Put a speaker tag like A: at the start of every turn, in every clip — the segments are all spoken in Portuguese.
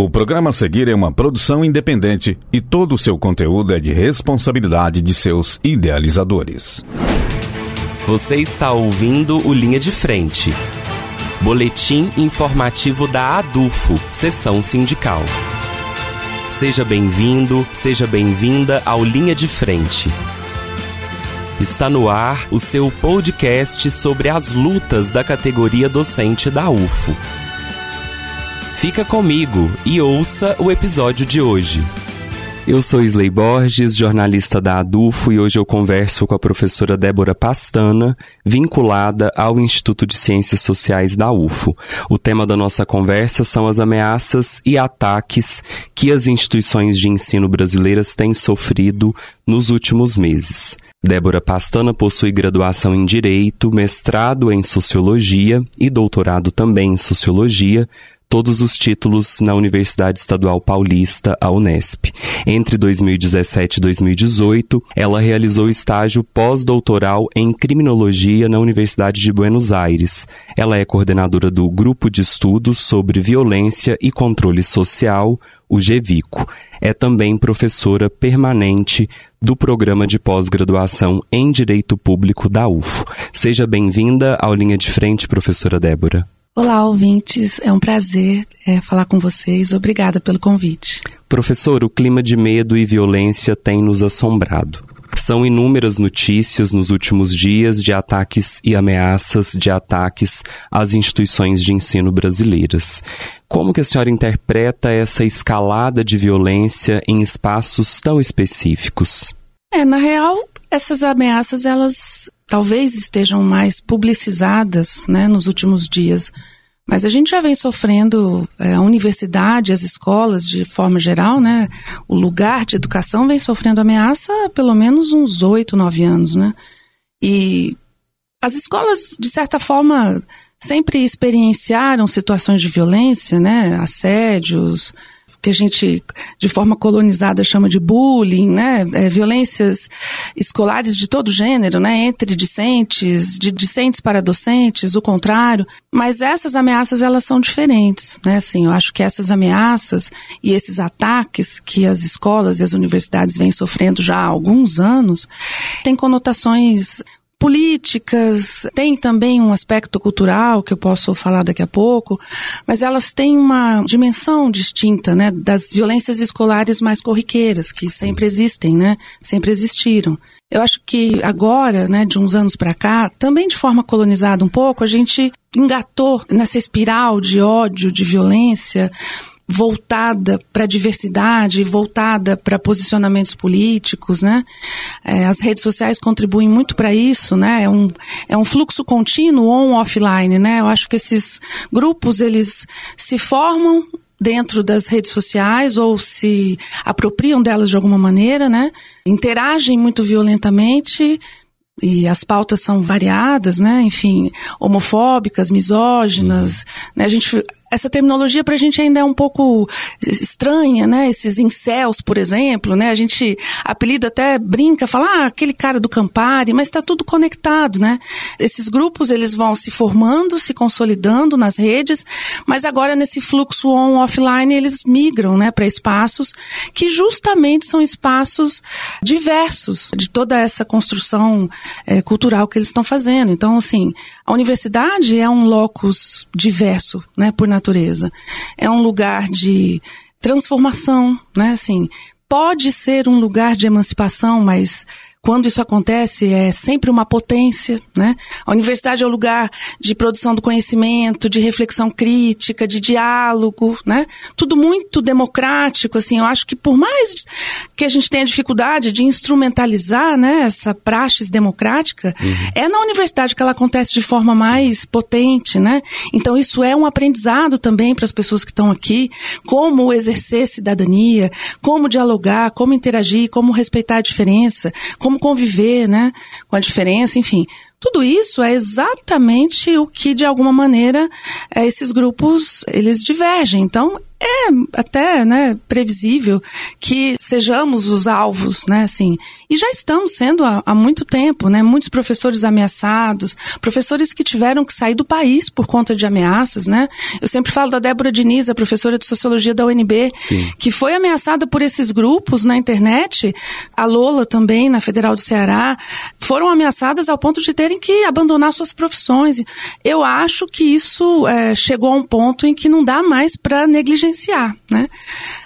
A: O programa a seguir é uma produção independente e todo o seu conteúdo é de responsabilidade de seus idealizadores.
B: Você está ouvindo o Linha de Frente. Boletim informativo da ADUFO, Sessão Sindical. Seja bem-vindo, seja bem-vinda ao Linha de Frente. Está no ar o seu podcast sobre as lutas da categoria docente da UFO. Fica comigo e ouça o episódio de hoje. Eu sou Isley Borges, jornalista da ADUFO, e hoje eu converso com a professora Débora Pastana, vinculada ao Instituto de Ciências Sociais da UFO. O tema da nossa conversa são as ameaças e ataques que as instituições de ensino brasileiras têm sofrido nos últimos meses. Débora Pastana possui graduação em Direito, mestrado em Sociologia e doutorado também em Sociologia, todos os títulos na Universidade Estadual Paulista, a Unesp. Entre 2017 e 2018, ela realizou estágio pós-doutoral em Criminologia na Universidade de Buenos Aires. Ela é coordenadora do Grupo de Estudos sobre Violência e Controle Social, o GEVICO. É também professora permanente do programa de pós-graduação em Direito Público da UFO. Seja bem-vinda ao Linha de Frente, professora Débora.
C: Olá, ouvintes. É um prazer é, falar com vocês. Obrigada pelo convite.
B: Professor, o clima de medo e violência tem nos assombrado. São inúmeras notícias nos últimos dias de ataques e ameaças de ataques às instituições de ensino brasileiras. Como que a senhora interpreta essa escalada de violência em espaços tão específicos?
C: É, na real, essas ameaças elas talvez estejam mais publicizadas né, nos últimos dias. Mas a gente já vem sofrendo, é, a universidade, as escolas de forma geral, né? O lugar de educação vem sofrendo ameaça há pelo menos uns oito, nove anos, né? E as escolas, de certa forma, sempre experienciaram situações de violência, né? Assédios, que a gente, de forma colonizada, chama de bullying, né? É, violências escolares de todo gênero, né? Entre discentes, de discentes para docentes, o contrário. Mas essas ameaças, elas são diferentes, né? Assim, eu acho que essas ameaças e esses ataques que as escolas e as universidades vêm sofrendo já há alguns anos, têm conotações políticas, tem também um aspecto cultural que eu posso falar daqui a pouco, mas elas têm uma dimensão distinta, né, das violências escolares mais corriqueiras que sempre existem, né, sempre existiram. Eu acho que agora, né, de uns anos para cá, também de forma colonizada um pouco, a gente engatou nessa espiral de ódio, de violência, voltada para a diversidade, voltada para posicionamentos políticos, né? É, as redes sociais contribuem muito para isso, né? É um, é um fluxo contínuo on-offline, né? Eu acho que esses grupos, eles se formam dentro das redes sociais ou se apropriam delas de alguma maneira, né? Interagem muito violentamente e as pautas são variadas, né? Enfim, homofóbicas, misóginas, uhum. né? A gente essa terminologia para a gente ainda é um pouco estranha, né? Esses incels, por exemplo, né? A gente apelida até brinca, fala, ah, aquele cara do Campari, mas está tudo conectado, né? Esses grupos, eles vão se formando, se consolidando nas redes, mas agora nesse fluxo on-offline eles migram, né? Para espaços que justamente são espaços diversos de toda essa construção é, cultural que eles estão fazendo. Então, assim, a universidade é um locus diverso, né? Por natureza. É um lugar de transformação, né? Assim, pode ser um lugar de emancipação, mas quando isso acontece, é sempre uma potência, né? A universidade é o lugar de produção do conhecimento, de reflexão crítica, de diálogo, né? Tudo muito democrático, assim. Eu acho que por mais que a gente tenha dificuldade de instrumentalizar, né, essa praxis democrática, uhum. é na universidade que ela acontece de forma mais Sim. potente, né? Então isso é um aprendizado também para as pessoas que estão aqui, como exercer cidadania, como dialogar, como interagir, como respeitar a diferença, como como conviver, né, com a diferença, enfim. Tudo isso é exatamente o que, de alguma maneira, é, esses grupos, eles divergem. Então, é até né, previsível que sejamos os alvos, né, assim, e já estamos sendo há, há, muito tempo, né, muitos professores ameaçados, professores que tiveram que sair do país por conta de ameaças, né, eu sempre falo da Débora Diniz, a professora de Sociologia da UNB, Sim. que foi ameaçada por esses grupos na internet, a Lola também, na Federal do Ceará, foram ameaçadas ao ponto de terem que abandonar suas profissões. Eu acho que isso é, chegou a um ponto em que não dá mais para negligenciar. Né?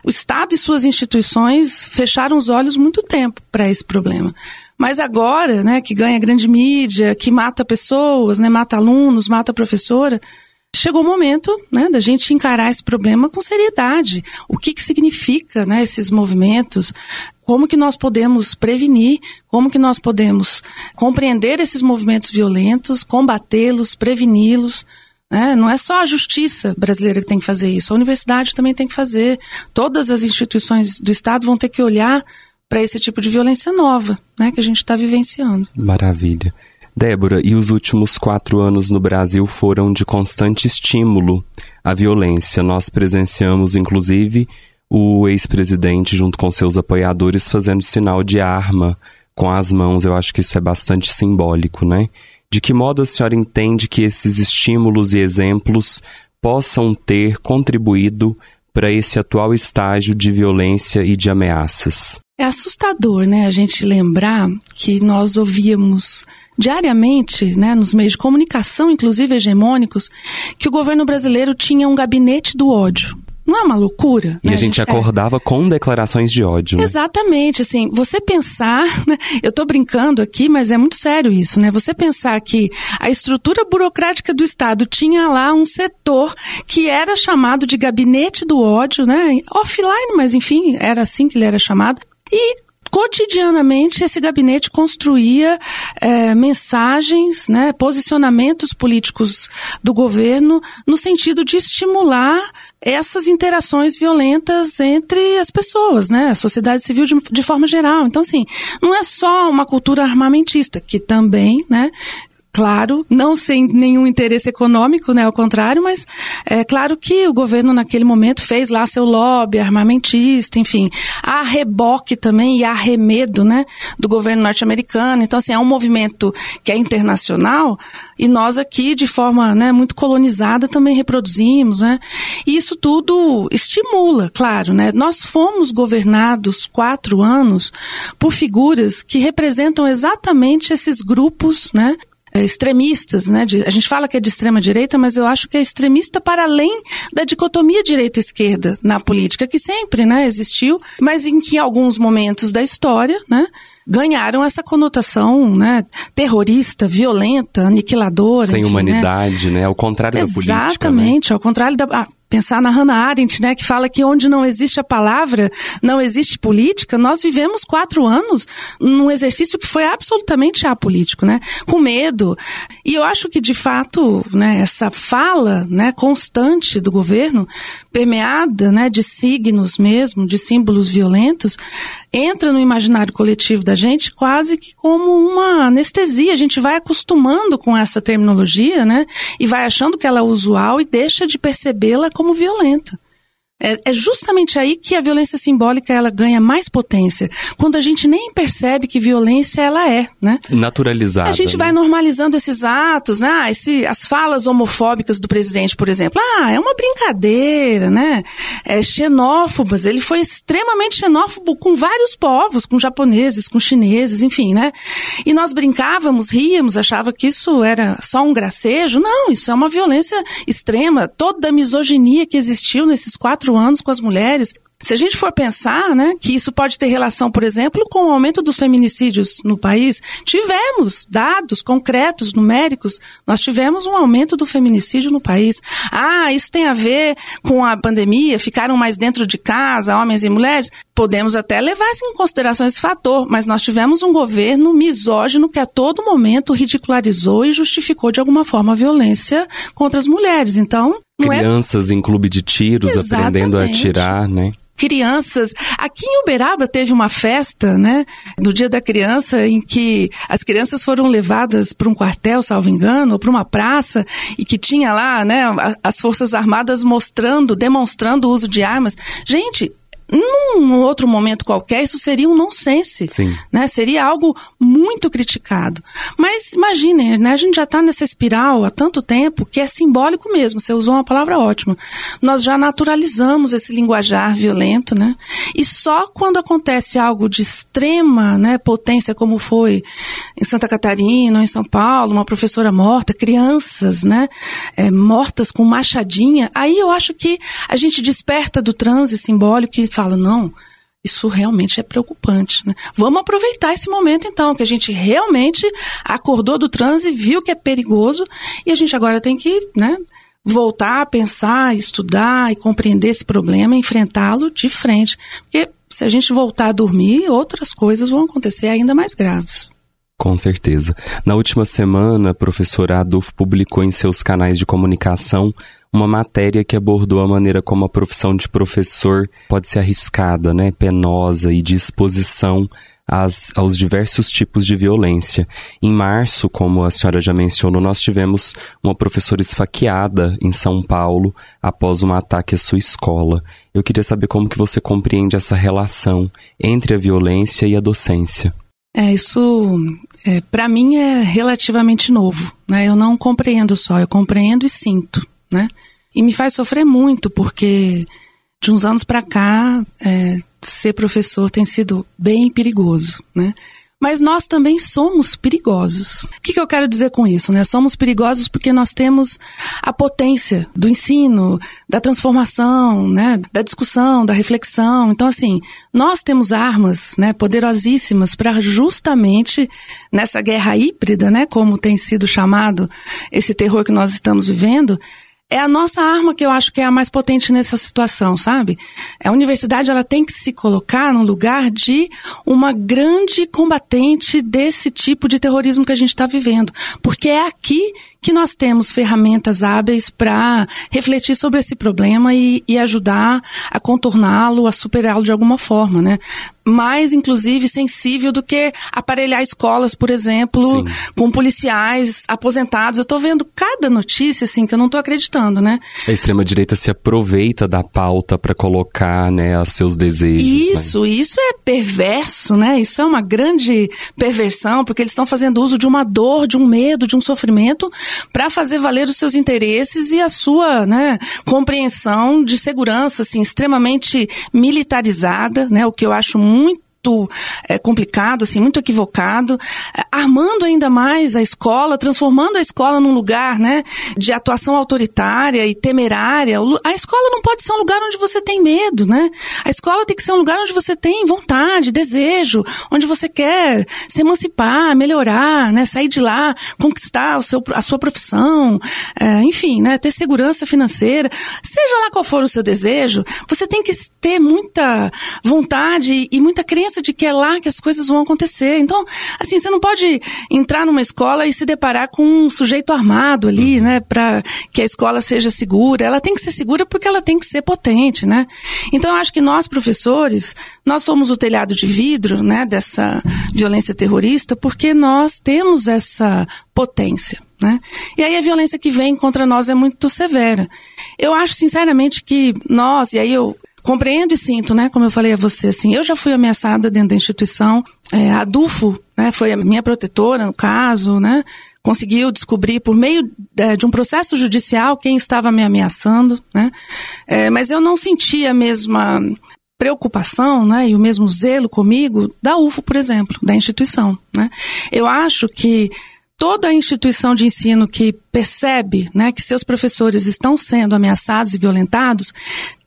C: O Estado e suas instituições fecharam os olhos muito tempo para esse problema. Mas agora, né, que ganha grande mídia, que mata pessoas, né, mata alunos, mata professora, chegou o momento né, da gente encarar esse problema com seriedade. O que, que significa né, esses movimentos? Como que nós podemos prevenir? Como que nós podemos compreender esses movimentos violentos, combatê-los, preveni-los? Né? Não é só a justiça brasileira que tem que fazer isso, a universidade também tem que fazer. Todas as instituições do Estado vão ter que olhar para esse tipo de violência nova né, que a gente está vivenciando.
B: Maravilha. Débora, e os últimos quatro anos no Brasil foram de constante estímulo à violência. Nós presenciamos, inclusive, o ex-presidente, junto com seus apoiadores, fazendo sinal de arma com as mãos. Eu acho que isso é bastante simbólico, né? De que modo a senhora entende que esses estímulos e exemplos possam ter contribuído para esse atual estágio de violência e de ameaças?
C: É assustador, né, a gente lembrar que nós ouvíamos diariamente, né, nos meios de comunicação, inclusive hegemônicos, que o governo brasileiro tinha um gabinete do ódio. Não é uma loucura?
B: E
C: né?
B: a gente é. acordava é. com declarações de ódio. Né?
C: Exatamente, assim, você pensar, né? eu estou brincando aqui, mas é muito sério isso, né? Você pensar que a estrutura burocrática do Estado tinha lá um setor que era chamado de gabinete do ódio, né? Offline, mas enfim, era assim que ele era chamado. E cotidianamente esse gabinete construía é, mensagens, né, posicionamentos políticos do governo no sentido de estimular essas interações violentas entre as pessoas, né, a sociedade civil de, de forma geral. Então, assim, não é só uma cultura armamentista, que também, né, claro, não sem nenhum interesse econômico, né, ao contrário, mas é claro que o governo naquele momento fez lá seu lobby armamentista, enfim, há reboque também e há remedo, né, do governo norte-americano. Então, assim, é um movimento que é internacional e nós aqui, de forma, né, muito colonizada, também reproduzimos, né, e isso tudo estimula, claro, né, nós fomos governados quatro anos por figuras que representam exatamente esses grupos, né, extremistas, né? De, a gente fala que é de extrema direita, mas eu acho que é extremista para além da dicotomia direita-esquerda na política, que sempre, né, existiu, mas em que alguns momentos da história, né, ganharam essa conotação, né, terrorista, violenta, aniquiladora.
B: Sem
C: enfim, né.
B: humanidade, né? né? Ao contrário
C: Exatamente,
B: da política.
C: Exatamente,
B: né?
C: ao contrário da. Ah, pensar na Hannah Arendt, né, que fala que onde não existe a palavra, não existe política. Nós vivemos quatro anos num exercício que foi absolutamente apolítico, né, com medo. E eu acho que de fato, né, essa fala, né, constante do governo, permeada, né, de signos mesmo, de símbolos violentos, entra no imaginário coletivo da gente quase que como uma anestesia. A gente vai acostumando com essa terminologia, né, e vai achando que ela é usual e deixa de percebê-la como como violenta. É, é, justamente aí que a violência simbólica ela ganha mais potência, quando a gente nem percebe que violência ela é, né?
B: Naturalizada.
C: A gente
B: né?
C: vai normalizando esses atos, né? Ah, esse, as falas homofóbicas do presidente, por exemplo. Ah, é uma brincadeira, né? É, xenófobas. Ele foi extremamente xenófobo com vários povos, com japoneses, com chineses, enfim, né? E nós brincávamos, ríamos, achava que isso era só um gracejo. Não, isso é uma violência extrema. Toda a misoginia que existiu nesses quatro quatro anos com as mulheres. Se a gente for pensar, né, que isso pode ter relação, por exemplo, com o aumento dos feminicídios no país, tivemos dados concretos, numéricos, nós tivemos um aumento do feminicídio no país. Ah, isso tem a ver com a pandemia, ficaram mais dentro de casa, homens e mulheres? Podemos até levar em consideração esse fator, mas nós tivemos um governo misógino que a todo momento ridicularizou e justificou de alguma forma a violência contra as mulheres. Então,
B: não é Crianças é... em clube de tiros Exatamente. aprendendo a atirar, né?
C: crianças. Aqui em Uberaba teve uma festa, né, no Dia da Criança, em que as crianças foram levadas para um quartel, salvo engano, ou para uma praça, e que tinha lá, né, as Forças Armadas mostrando, demonstrando o uso de armas. Gente, num outro momento qualquer, isso seria um nonsense.
B: Sim.
C: Né? Seria algo muito criticado. Mas imaginem, né? a gente já está nessa espiral há tanto tempo que é simbólico mesmo. Você usou uma palavra ótima. Nós já naturalizamos esse linguajar violento, né? E só quando acontece algo de extrema né, potência, como foi em Santa Catarina ou em São Paulo, uma professora morta, crianças né, é, mortas com machadinha, aí eu acho que a gente desperta do transe simbólico e fala, não, isso realmente é preocupante. Né? Vamos aproveitar esse momento, então, que a gente realmente acordou do transe, viu que é perigoso, e a gente agora tem que né, voltar a pensar, estudar e compreender esse problema, enfrentá-lo de frente. Porque se a gente voltar a dormir, outras coisas vão acontecer ainda mais graves.
B: Com certeza. Na última semana, a professora Adolfo publicou em seus canais de comunicação uma matéria que abordou a maneira como a profissão de professor pode ser arriscada, né, penosa e de exposição às, aos diversos tipos de violência. Em março, como a senhora já mencionou, nós tivemos uma professora esfaqueada em São Paulo após um ataque à sua escola. Eu queria saber como que você compreende essa relação entre a violência e a docência.
C: É, isso é, para mim é relativamente novo. Né? Eu não compreendo só, eu compreendo e sinto né? E me faz sofrer muito, porque de uns anos para cá, é, ser professor tem sido bem perigoso, né? Mas nós também somos perigosos. O que, que, eu quero dizer com isso? Né? Somos perigosos porque nós temos a potência do ensino, da transformação, né? da discussão, da reflexão. Então, assim, nós temos armas né, poderosíssimas para justamente nessa guerra híbrida, né, como tem sido chamado esse terror que nós estamos vivendo, é a nossa arma que eu acho que é a mais potente nessa situação, sabe? A universidade ela tem que se colocar no lugar de uma grande combatente desse tipo de terrorismo que a gente está vivendo, porque é aqui que nós temos ferramentas hábeis para refletir sobre esse problema e, e ajudar a contorná-lo, a superá-lo de alguma forma, né? Mais, inclusive, sensível do que aparelhar escolas, por exemplo, Sim. com policiais aposentados. Eu estou vendo cada notícia, assim, que eu não estou acreditando, né?
B: A extrema-direita se aproveita da pauta para colocar, né, os seus desejos. Né?
C: Isso, né? isso é perverso, né? Isso é uma grande perversão, porque eles estão fazendo uso de uma dor, de um medo, de um sofrimento para fazer valer os seus interesses e a sua, né, compreensão de segurança, assim, extremamente militarizada, né? O que eu acho muito muito é, complicado, assim, muito equivocado, é, armando ainda mais a escola, transformando a escola num lugar, né, de atuação autoritária e temerária. A escola não pode ser um lugar onde você tem medo, né? A escola tem que ser um lugar onde você tem vontade, desejo, onde você quer se emancipar, melhorar, né, sair de lá, conquistar o seu, a sua profissão, é, enfim, né, ter segurança financeira. Seja lá qual for o seu desejo, você tem que ter muita vontade e muita crença de que é lá que as coisas vão acontecer. Então, assim, você não pode entrar numa escola e se deparar com um sujeito armado ali, uhum. né, para que a escola seja segura. Ela tem que ser segura porque ela tem que ser potente, né? Então, eu acho que nós, professores, nós somos o telhado de vidro, né, dessa violência terrorista, porque nós temos essa potência. Né? E aí a violência que vem contra nós é muito severa. Eu acho sinceramente que nós, e aí eu compreendo e sinto, né? Como eu falei a você, assim, eu já fui ameaçada dentro da instituição. É, a Dufo, né? Foi a minha protetora no caso, né? Conseguiu descobrir por meio é, de um processo judicial quem estava me ameaçando, né? É, mas eu não senti a mesma preocupação, né? E o mesmo zelo comigo da UFO, por exemplo, da instituição, né? Eu acho que toda instituição de ensino que percebe né, que seus professores estão sendo ameaçados e violentados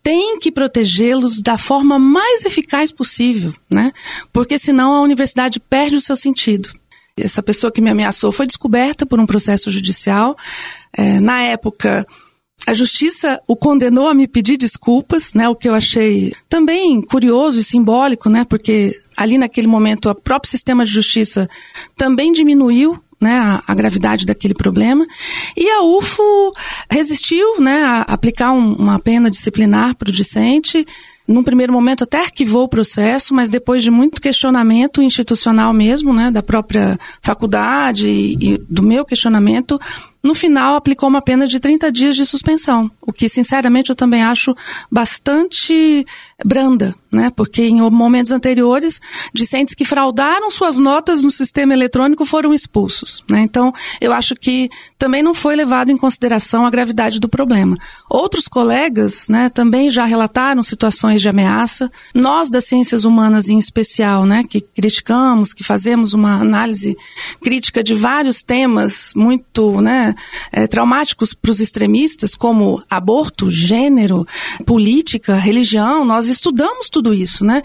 C: tem que protegê-los da forma mais eficaz possível, né? Porque senão a universidade perde o seu sentido. Essa pessoa que me ameaçou foi descoberta por um processo judicial. É, na época, a justiça o condenou a me pedir desculpas, né? O que eu achei também curioso e simbólico, né? Porque ali naquele momento o próprio sistema de justiça também diminuiu né, a, a, gravidade daquele problema. E a UFO resistiu né, a aplicar um, uma pena disciplinar para o discente. num primeiro momento até arquivou o processo, mas depois de muito questionamento institucional mesmo, né, da própria faculdade e, e do meu questionamento, no final, aplicou uma pena de 30 dias de suspensão, o que, sinceramente, eu também acho bastante branda, né? Porque em momentos anteriores, discentes que fraudaram suas notas no sistema eletrônico foram expulsos, né? Então, eu acho que também não foi levado em consideração a gravidade do problema. Outros colegas, né, também já relataram situações de ameaça. Nós, das ciências humanas em especial, né, que criticamos, que fazemos uma análise crítica de vários temas muito, né, é, traumáticos para os extremistas, como aborto, gênero, política, religião. Nós estudamos tudo isso, né?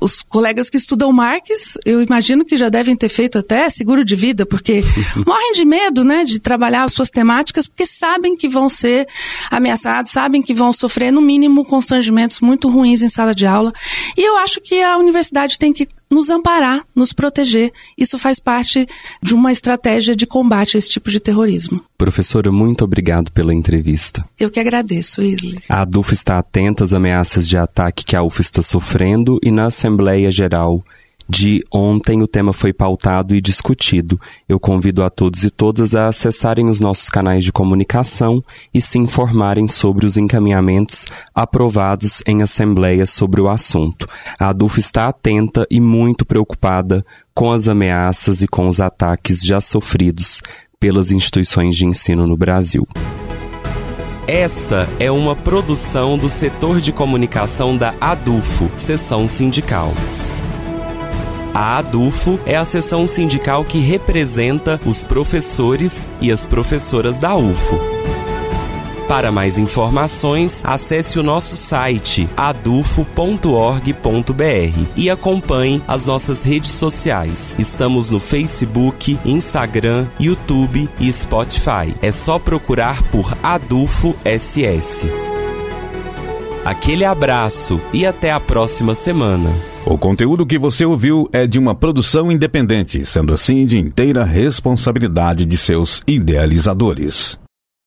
C: Os colegas que estudam Marx, eu imagino que já devem ter feito até seguro de vida, porque morrem de medo, né, de trabalhar as suas temáticas, porque sabem que vão ser ameaçados, sabem que vão sofrer, no mínimo, constrangimentos muito ruins em sala de aula. E eu acho que a universidade tem que nos amparar, nos proteger. Isso faz parte de uma estratégia de combate a esse tipo de terrorismo.
B: Professora, muito obrigado pela entrevista.
C: Eu que agradeço, Isley.
B: A ADUF está atenta às ameaças de ataque que a UF está sofrendo e na Assembleia Geral de ontem o tema foi pautado e discutido. Eu convido a todos e todas a acessarem os nossos canais de comunicação e se informarem sobre os encaminhamentos aprovados em assembleia sobre o assunto. A ADUF está atenta e muito preocupada com as ameaças e com os ataques já sofridos pelas instituições de ensino no Brasil. Esta é uma produção do setor de comunicação da ADUFO, seção sindical. A ADUFO é a seção sindical que representa os professores e as professoras da UFO. Para mais informações, acesse o nosso site adufo.org.br e acompanhe as nossas redes sociais. Estamos no Facebook, Instagram, YouTube e Spotify. É só procurar por Adufo SS. Aquele abraço e até a próxima semana.
A: O conteúdo que você ouviu é de uma produção independente, sendo assim de inteira responsabilidade de seus idealizadores.